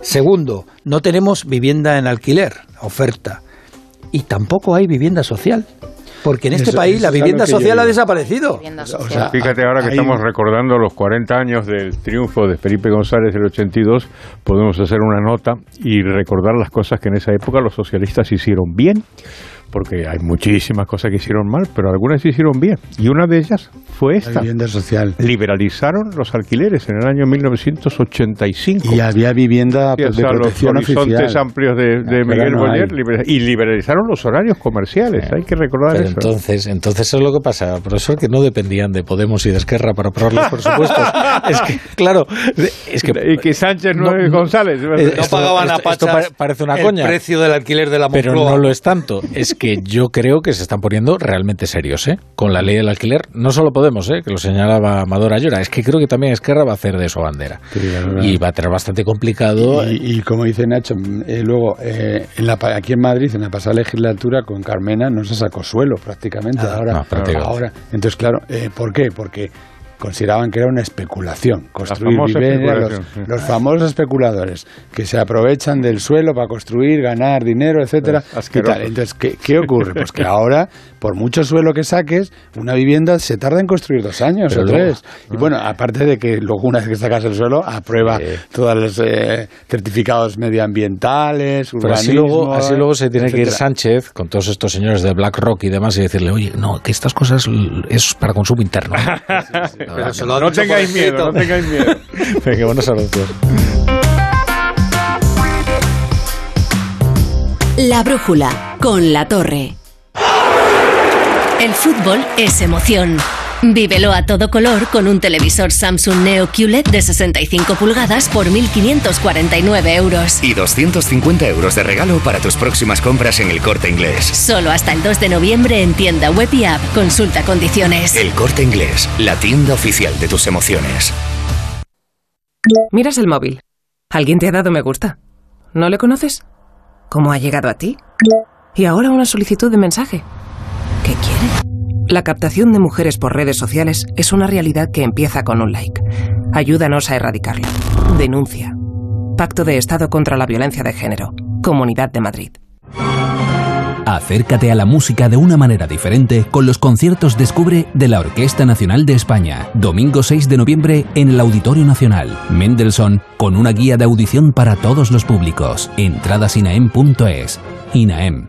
S5: Segundo, no tenemos vivienda en alquiler, oferta, y tampoco hay vivienda social. Porque en este país la vivienda social ha desaparecido.
S4: fíjate ahora que estamos recordando los 40 años del triunfo de Felipe González del 82, podemos hacer una nota y recordar las cosas que en esa época los socialistas hicieron bien porque hay muchísimas cosas que hicieron mal, pero algunas se hicieron bien. Y una de ellas fue esta.
S2: La vivienda social.
S4: Liberalizaron los alquileres en el año 1985.
S2: Y había vivienda de protección
S4: los horizontes amplios de, Miguel Boyer y liberalizaron los horarios comerciales. Hay que recordar eso.
S1: Entonces, entonces es lo que pasa, profesor, que no dependían de Podemos y de Esquerra para aprobar los presupuestos. <laughs> es que, claro, es que...
S4: Y que Sánchez no, González.
S5: no pagaban a
S1: parece una coña.
S5: El precio del alquiler de la
S1: Pero no lo es tanto. Es que yo creo que se están poniendo realmente serios, ¿eh? Con la ley del alquiler. No solo Podemos, ¿eh? Que lo señalaba Amador Ayora. Es que creo que también Esquerra va a hacer de su bandera. y va a tener bastante complicado.
S2: Y, como dice Nacho, eh, luego, eh, en la, aquí en Madrid, en la pasada legislatura, con Carmena, no se sacó suelo prácticamente. Ah, ahora, ahora. Entonces, claro, eh, ¿por qué? Porque consideraban que era una especulación. Construir viviendas, los, famosos especuladores que se aprovechan del suelo para construir, ganar dinero, etcétera. Entonces, ¿qué, ¿qué, ocurre? Pues que <laughs> ahora, por mucho suelo que saques, una vivienda se tarda en construir dos años o tres. y bueno, aparte de que luego una vez que sacas el suelo, aprueba todos los eh, certificados medioambientales, urbanismo...
S1: así luego, así luego se tiene que ir Sánchez con todos estos señores de BlackRock y demás y decirle, oye, no, que estas cosas es para consumo interno. <laughs>
S4: no, tengáis miedo, no tengáis miedo.
S1: Venga, buenos anuncios.
S17: La brújula con la torre. El fútbol es emoción. Vívelo a todo color con un televisor Samsung Neo QLED de 65 pulgadas por 1.549 euros.
S18: Y 250 euros de regalo para tus próximas compras en el corte inglés.
S17: Solo hasta el 2 de noviembre en tienda web y app. Consulta condiciones.
S18: El corte inglés, la tienda oficial de tus emociones.
S19: Miras el móvil. ¿Alguien te ha dado me gusta? ¿No le conoces? ¿Cómo ha llegado a ti? Y ahora una solicitud de mensaje. ¿Qué quiere? La captación de mujeres por redes sociales es una realidad que empieza con un like. Ayúdanos a erradicarlo. Denuncia. Pacto de Estado contra la Violencia de Género. Comunidad de Madrid.
S20: Acércate a la música de una manera diferente con los conciertos Descubre de la Orquesta Nacional de España. Domingo 6 de noviembre en el Auditorio Nacional. Mendelssohn con una guía de audición para todos los públicos. Entradas INAEM.es. INAEM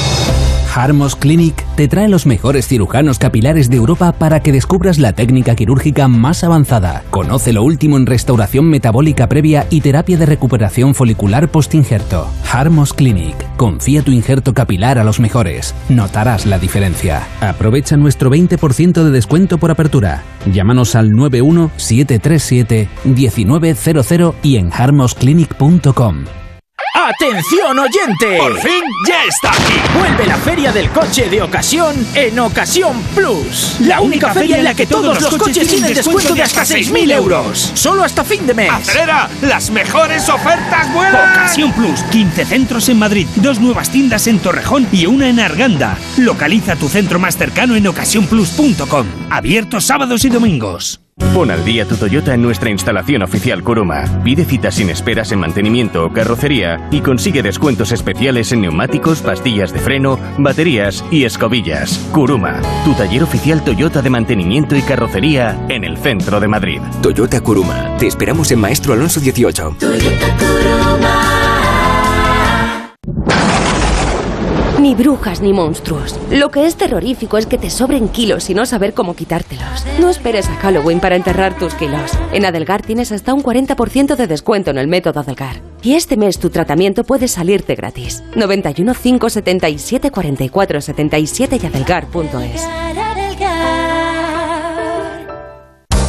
S20: Harmos Clinic te trae los mejores cirujanos capilares de Europa para que descubras la técnica quirúrgica más avanzada. Conoce lo último en restauración metabólica previa y terapia de recuperación folicular post-injerto. Harmos Clinic. Confía tu injerto capilar a los mejores. Notarás la diferencia. Aprovecha nuestro 20% de descuento por apertura. Llámanos al 91737 1900 y en harmosclinic.com.
S21: ¡Atención oyente!
S22: ¡Por fin ya está aquí!
S21: Vuelve la feria del coche de ocasión en Ocasión Plus. La, única, feria en la que todos los coches tienen descuento de hasta 6.000 euros. Solo hasta fin de mes.
S22: ¡Acelera! ¡Las mejores ofertas vuelan!
S21: Ocasión Plus. 15 centros en Madrid, dos nuevas tiendas en Torrejón y una en Arganda. Localiza tu centro más cercano en ocasiónplus.com. Abiertos sábados y domingos.
S18: Pon al día tu Toyota en nuestra instalación oficial Kuruma. Pide citas sin esperas en mantenimiento o carrocería y consigue descuentos especiales en neumáticos, pastillas de freno, baterías y escobillas. Kuruma, tu taller oficial Toyota de mantenimiento y carrocería en el centro de Madrid.
S23: Toyota Kuruma. Te esperamos en Maestro Alonso 18. Toyota Kuruma.
S24: Ni brujas ni monstruos. Lo que es terrorífico es que te sobren kilos y no saber cómo quitártelos. No esperes a Halloween para enterrar tus kilos. En Adelgar tienes hasta un 40% de descuento en el método Adelgar. Y este mes tu tratamiento puede salirte gratis. 91 577 44 77 y adelgar.es.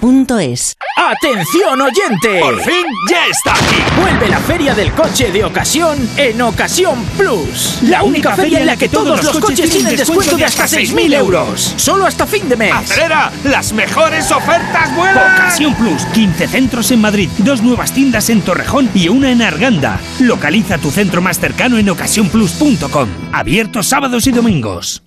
S25: duchamanía.es.
S22: ¡Atención oyente! ¡Por fin ya está aquí! Vuelve la feria del coche de ocasión en Ocasión Plus. La única feria en la que todos los coches tienen descuento de hasta 6.000 euros. Solo hasta fin de mes. ¡Acelera! ¡Las mejores ofertas vuelan! Ocasión Plus. 15 centros en Madrid, dos nuevas tiendas en Torrejón y una en Arganda. Localiza tu centro más cercano en ocasiónplus.com. Abiertos sábados y domingos.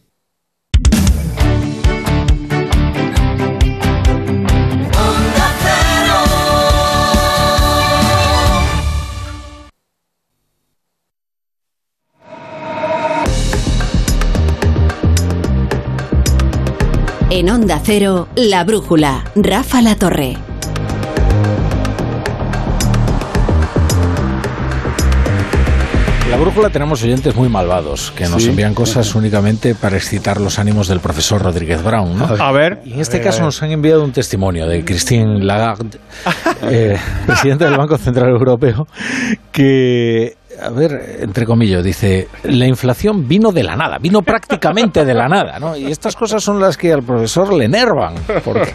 S25: En Onda Cero, La Brújula, Rafa La Torre.
S1: La brújula tenemos oyentes muy malvados que nos
S2: Sí.
S1: envían cosas únicamente para excitar los ánimos del profesor Rodríguez Brown. ¿no?
S4: A ver.
S1: Y en este
S4: ver,
S1: caso nos han enviado un testimonio de Christine Lagarde, <laughs> eh, presidenta del Banco Central Europeo, que, a ver, entre comillas, dice, la inflación vino de la nada, vino prácticamente de la nada, ¿no? Y estas cosas son las que al profesor le enervan, porque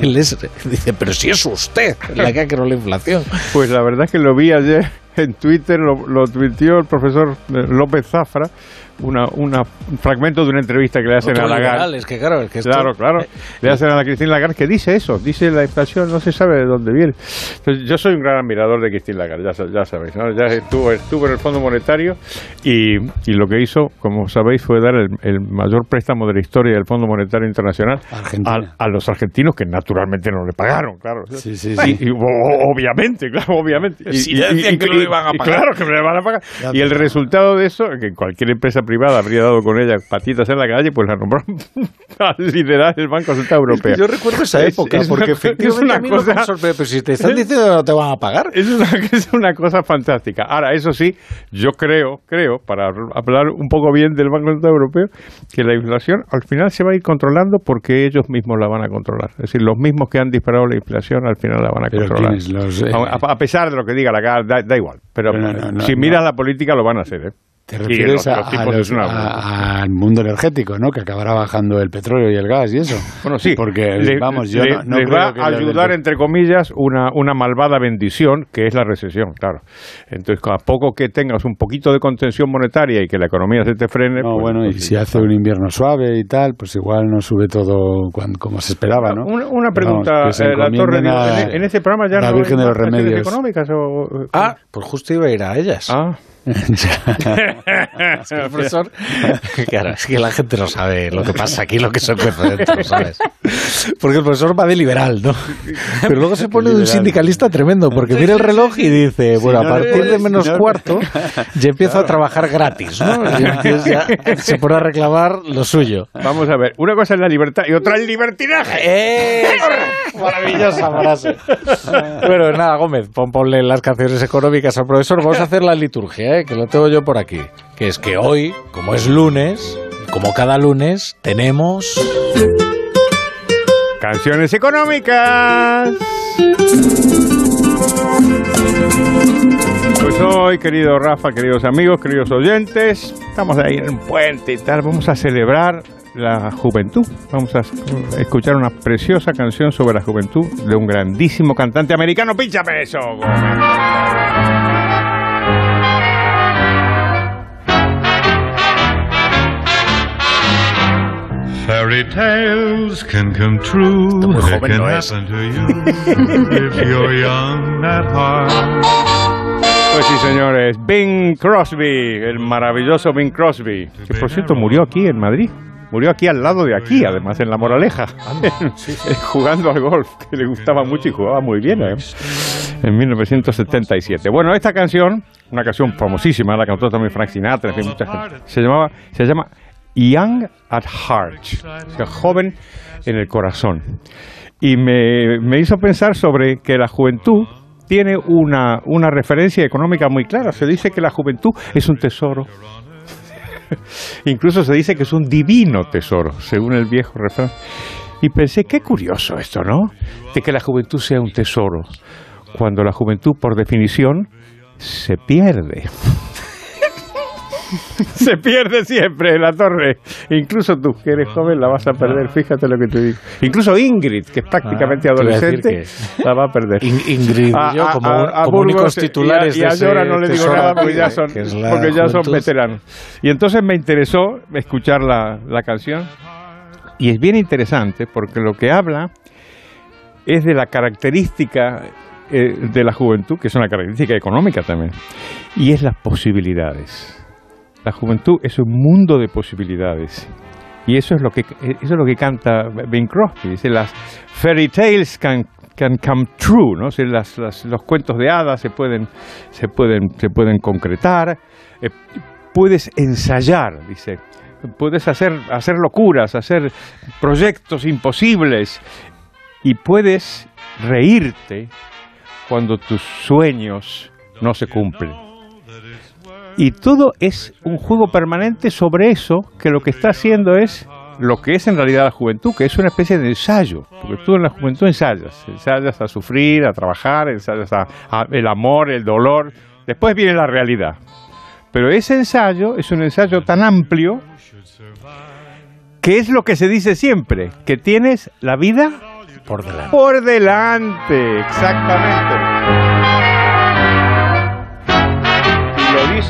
S1: él es, dice, pero si es usted la que ha creado la inflación.
S4: Pues la verdad es que lo vi ayer en Twitter, lo, lo el profesor eh, López Zafra, una, una- un fragmento de una entrevista que le hacen
S1: Otro
S4: a Lagarde.
S1: es que claro, es que esto-
S4: Claro, claro. Le hacen a la Cristina Lagarde que dice eso, dice la inflación no se sabe de dónde viene. Entonces, yo soy un gran admirador de Cristina Lagarde, ya, ya sabéis, ¿no? Ya estuvo, estuvo en el Fondo Monetario y, y lo que hizo, como sabéis, fue dar el, el mayor préstamo de la historia del Fondo Monetario Internacional a, a los argentinos que naturalmente no le pagaron, claro.
S2: Sí, sí,
S4: Y-
S2: sí.
S4: y- o- obviamente, claro, obviamente.
S2: Si ya decían que le iban a
S4: y-
S2: pagar.
S4: Claro que me le van a pagar.
S2: Ya,
S4: y el resultado de eso, que cualquier empresa privada habría dado con ella patitas en la calle, pues la nombraron <laughs> a liderar el Banco Central Europeo.
S1: Yo recuerdo esa
S4: Es-
S1: época,
S4: es
S1: porque efectivamente
S4: es una
S1: a mí lo que me
S4: cosa-
S1: sorprende, pero si te están diciendo que no te van a pagar.
S4: Es una, <laughs> es una cosa fantástica. Ahora, eso sí, yo creo, creo, para hablar un poco bien del Banco Central Europeo, que la inflación al final se va a ir controlando porque ellos mismos la van a controlar. Es decir, los mismos que han disparado la inflación al final la van a
S2: Pero
S4: controlar.
S2: Los, eh,
S4: a, a pesar de lo que diga la cara, da, da igual. Pero,
S2: Pero no, no, no,
S4: si
S2: no.
S4: miras la política lo van a hacer, ¿eh?
S2: Te refieres
S4: los-
S2: a-
S4: los
S2: a
S4: tipos
S2: los-
S4: es una-
S2: a- al mundo energético, ¿no? Que acabará bajando el petróleo y el gas y eso. <laughs>
S4: Bueno, sí.
S2: Porque,
S4: Le-
S2: vamos, yo
S4: le-
S2: no, no
S4: les
S2: creo
S4: va
S2: que
S4: a ayudar, entre comillas, una, una malvada bendición, que es la recesión, claro. Entonces, a poco que tengas un poquito de contención monetaria y que la economía se te frene...
S2: No,
S4: pues-
S2: bueno, y
S4: pues
S2: si hace un invierno suave y tal, pues igual no sube todo cuan- como se esperaba, ¿no?
S4: Una, una
S2: Pero vamos,
S4: pregunta, eh, la Torre,
S2: a-
S4: en, en este programa ya
S2: la
S4: no hay
S2: Virgen de los Remedios.
S4: económicas o...
S1: Ah, pues justo iba a ir a ellas.
S4: Ah.
S1: Es que el profesor, <laughs> claro, es que la gente no sabe lo que pasa aquí, lo que se cuece dentro, ¿sabes? <laughs> Porque el profesor va de liberal, ¿no? Pero luego se pone de un sindicalista tremendo, porque mira el reloj y dice, bueno, a partir de menos cuarto ya empiezo a trabajar gratis, ¿no? Y entonces ya <laughs> se pone a reclamar lo suyo.
S4: Vamos a ver, una cosa es la libertad y otra el libertinaje.
S1: ¡Eh! Maravillosa frase. Bueno, nada, Gómez, pon, ponle las canciones económicas al profesor. Vamos a hacer la liturgia, ¿eh? Que lo tengo yo por aquí. Que es que hoy, como es lunes, como cada lunes, tenemos...
S4: Canciones económicas. Pues hoy, querido Rafa, queridos amigos, queridos oyentes, estamos ahí en un puente y tal, vamos a celebrar la juventud. Vamos a escuchar una preciosa canción sobre la juventud de un grandísimo cantante americano. ¡Pínchame eso!
S26: Fairy tales can come true.
S1: muy
S26: They
S1: joven
S26: can
S1: no es.
S26: happen to you if you're young at heart.
S4: Pues sí, señores, Bing Crosby, el maravilloso Bing Crosby, que por cierto murió aquí en Madrid. Murió aquí al lado de aquí, además, en La Moraleja, <laughs> jugando al golf, que le gustaba mucho y jugaba muy bien, ¿eh? en 1977. Bueno, esta canción, una canción famosísima, la cantó también Frank Sinatra, en fin, mucha gente, se, llamaba, se llama Young at Heart, joven en el corazón. Y me, me hizo pensar sobre que la juventud tiene una, una referencia económica muy clara. Se dice que la juventud es un tesoro. <laughs> Incluso se dice que es un divino tesoro, según el viejo refrán. Y pensé, qué curioso esto, ¿no? De que la juventud sea un tesoro, cuando la juventud, por definición, se pierde. <laughs> se pierde siempre la torre. Incluso tú, que eres joven, la vas a perder. Fíjate lo que te digo. Incluso Ingrid, que es prácticamente
S1: Ah, te iba a decir
S4: adolescente, la va a perder.
S1: In- Ingrid y yo, como,
S4: a- a
S1: como
S4: y a-
S1: titulares
S4: y a,
S1: de
S4: no le digo nada porque ya son, porque ya veteranos. Y entonces me interesó escuchar la, la canción. Y es bien interesante porque lo que habla es de la característica eh, de la juventud, que es una característica económica también, y es las posibilidades. La juventud es un mundo de posibilidades. Y eso es lo que eso es lo que canta Bing Crosby. Dice las fairy tales can, can come true, ¿no? O las- las- los cuentos de hadas se pueden se pueden se pueden concretar. Eh, puedes ensayar, dice. Puedes hacer hacer locuras, hacer proyectos imposibles y puedes reírte cuando tus sueños no se cumplen. Y todo es un juego permanente sobre eso, que lo que está haciendo es lo que es en realidad la juventud, que es una especie de ensayo, porque tú en la juventud ensayas, ensayas a sufrir, a trabajar, ensayas a, a el amor, el dolor, después viene la realidad. Pero ese ensayo es un ensayo tan amplio que es lo que se dice siempre, que tienes la vida
S1: por delante.
S4: Por delante, exactamente.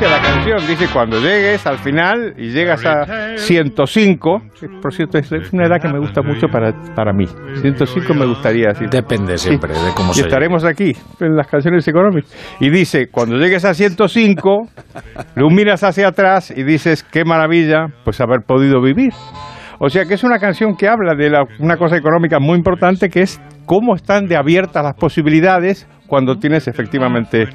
S4: La canción, dice cuando llegues al final y llegas a 105, que por cierto es una edad que me gusta mucho para, para mí. 105 me gustaría decir.
S1: Depende siempre de cómo
S4: y
S1: se
S4: estaremos aquí en las canciones económicas. Y dice, cuando llegues a 105, lo miras hacia atrás y dices, qué maravilla, pues haber podido vivir. O sea que es una canción que habla de la- una cosa económica muy importante que es cómo están de abiertas las posibilidades cuando tienes efectivamente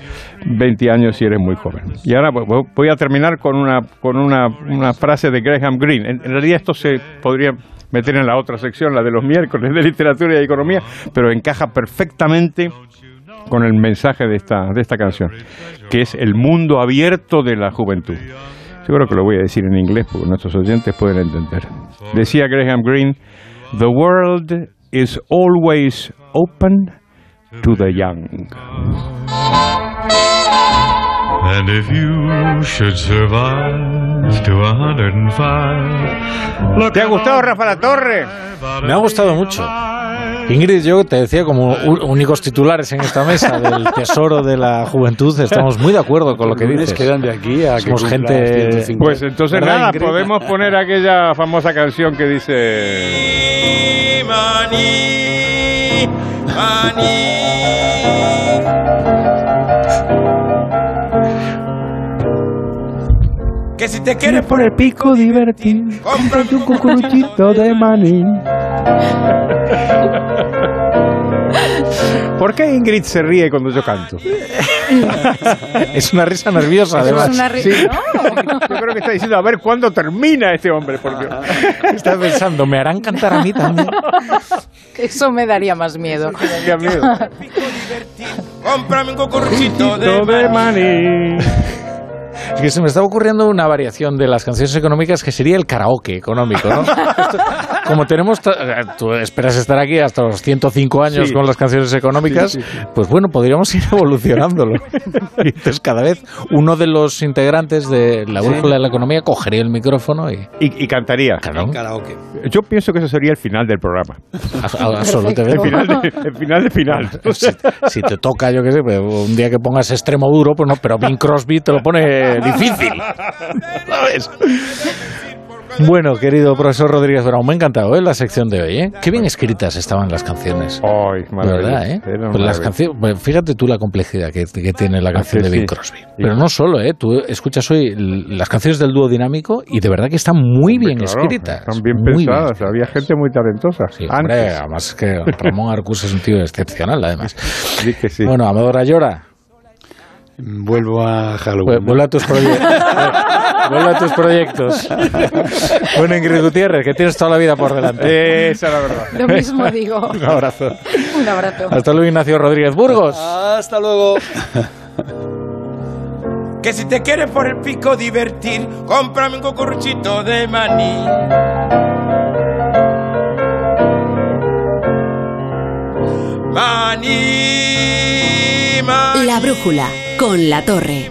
S4: 20 años y eres muy joven. Y ahora vo- voy a terminar con una, con una, una frase de Graham Greene. En, en realidad esto se podría meter en la otra sección, la de los miércoles de literatura y economía, pero encaja perfectamente con el mensaje de esta, de esta canción, que es el mundo abierto de la juventud. Yo creo que lo voy a decir en inglés porque nuestros oyentes pueden entender. Decía Graham Greene, The world is always open to the young.
S26: And if you should survive to a 105,
S4: ¿Te ha gustado Rafa La Torre?
S1: Me ha gustado mucho. Ingrid, yo te decía como únicos titulares en esta mesa del <laughs> tesoro de la juventud, estamos muy de acuerdo con lo que dices.
S2: quedan de aquí a que
S1: Somos
S2: cumpla
S1: gente
S2: 150.
S4: Pues entonces
S1: ¿Verdad,
S4: nada,
S1: Ingrid?
S4: podemos poner aquella famosa canción que dice...
S27: Que si te quieres
S4: por el pico divertir, cómprate un cucuruchito de maní. ¿Por qué Ingrid se ríe cuando yo canto?
S1: es una risa nerviosa,
S3: Eso es
S1: además.
S3: una ri-
S4: Sí. Yo creo que está diciendo, a ver cuándo termina este hombre, porque
S1: Está pensando, ¿me harán cantar a mí también?
S3: Eso me daría más miedo.
S4: Qué miedo.
S27: Cómprame un cucuruchito
S4: de maní.
S1: Es que se me estaba ocurriendo una variación de las canciones económicas que sería el karaoke económico, ¿no? <laughs> Esto- como tenemos, ta- eh, tú esperas estar aquí hasta los 105 años
S4: Sí.
S1: con las canciones económicas,
S4: Sí, sí, sí.
S1: pues bueno, podríamos ir <laughs> evolucionándolo. Y entonces cada vez uno de los integrantes de la brújula de la economía cogería el micrófono y...
S4: Y, y cantaría.
S1: Claro,
S2: Karaoke.
S4: Yo pienso que eso sería el final del programa.
S1: absolutamente.
S4: El final de, el final, de final.
S1: Si, si te toca, yo qué sé, pues, un día que pongas extremo duro, pues no, pero Bing Crosby te lo pone difícil. <laughs> ¿Sabes? Bueno, querido profesor Rodríguez Brown, me ha encantado ¿eh? la sección de hoy. ¿eh? Qué bien escritas estaban las canciones.
S4: Ay,
S1: ¿Verdad? ¿eh? Pues las canciones, fíjate tú la complejidad que, que tiene la canción
S4: Ah,
S1: de
S4: sí,
S1: Bing
S4: sí.
S1: Crosby. Pero no solo, ¿eh? tú escuchas hoy las canciones del dúo dinámico y de verdad que están muy bien
S4: Claro,
S1: escritas.
S4: Están bien
S1: muy
S4: pensadas. Había gente muy talentosa.
S1: Sí, hombre, además que Ramón Arcus es un tío excepcional, además.
S4: Sí que sí.
S1: Bueno, Amador Ayora,
S2: Vuelvo a Halloween.
S1: vu- vuelve <laughs> a tus proyectos. vuelve a tus proyectos. bueno, Ingrid Gutiérrez, que tienes toda la vida por delante.
S4: Esa es la verdad.
S3: Lo mismo digo. <laughs>
S1: Un abrazo.
S3: Un abrazo.
S1: Hasta luego, Ignacio Rodríguez Burgos.
S5: Hasta luego. <laughs>
S28: Que si te quieres por el pico divertir, cómprame un cucuruchito de maní. Maní, maní.
S25: La brújula con la torre.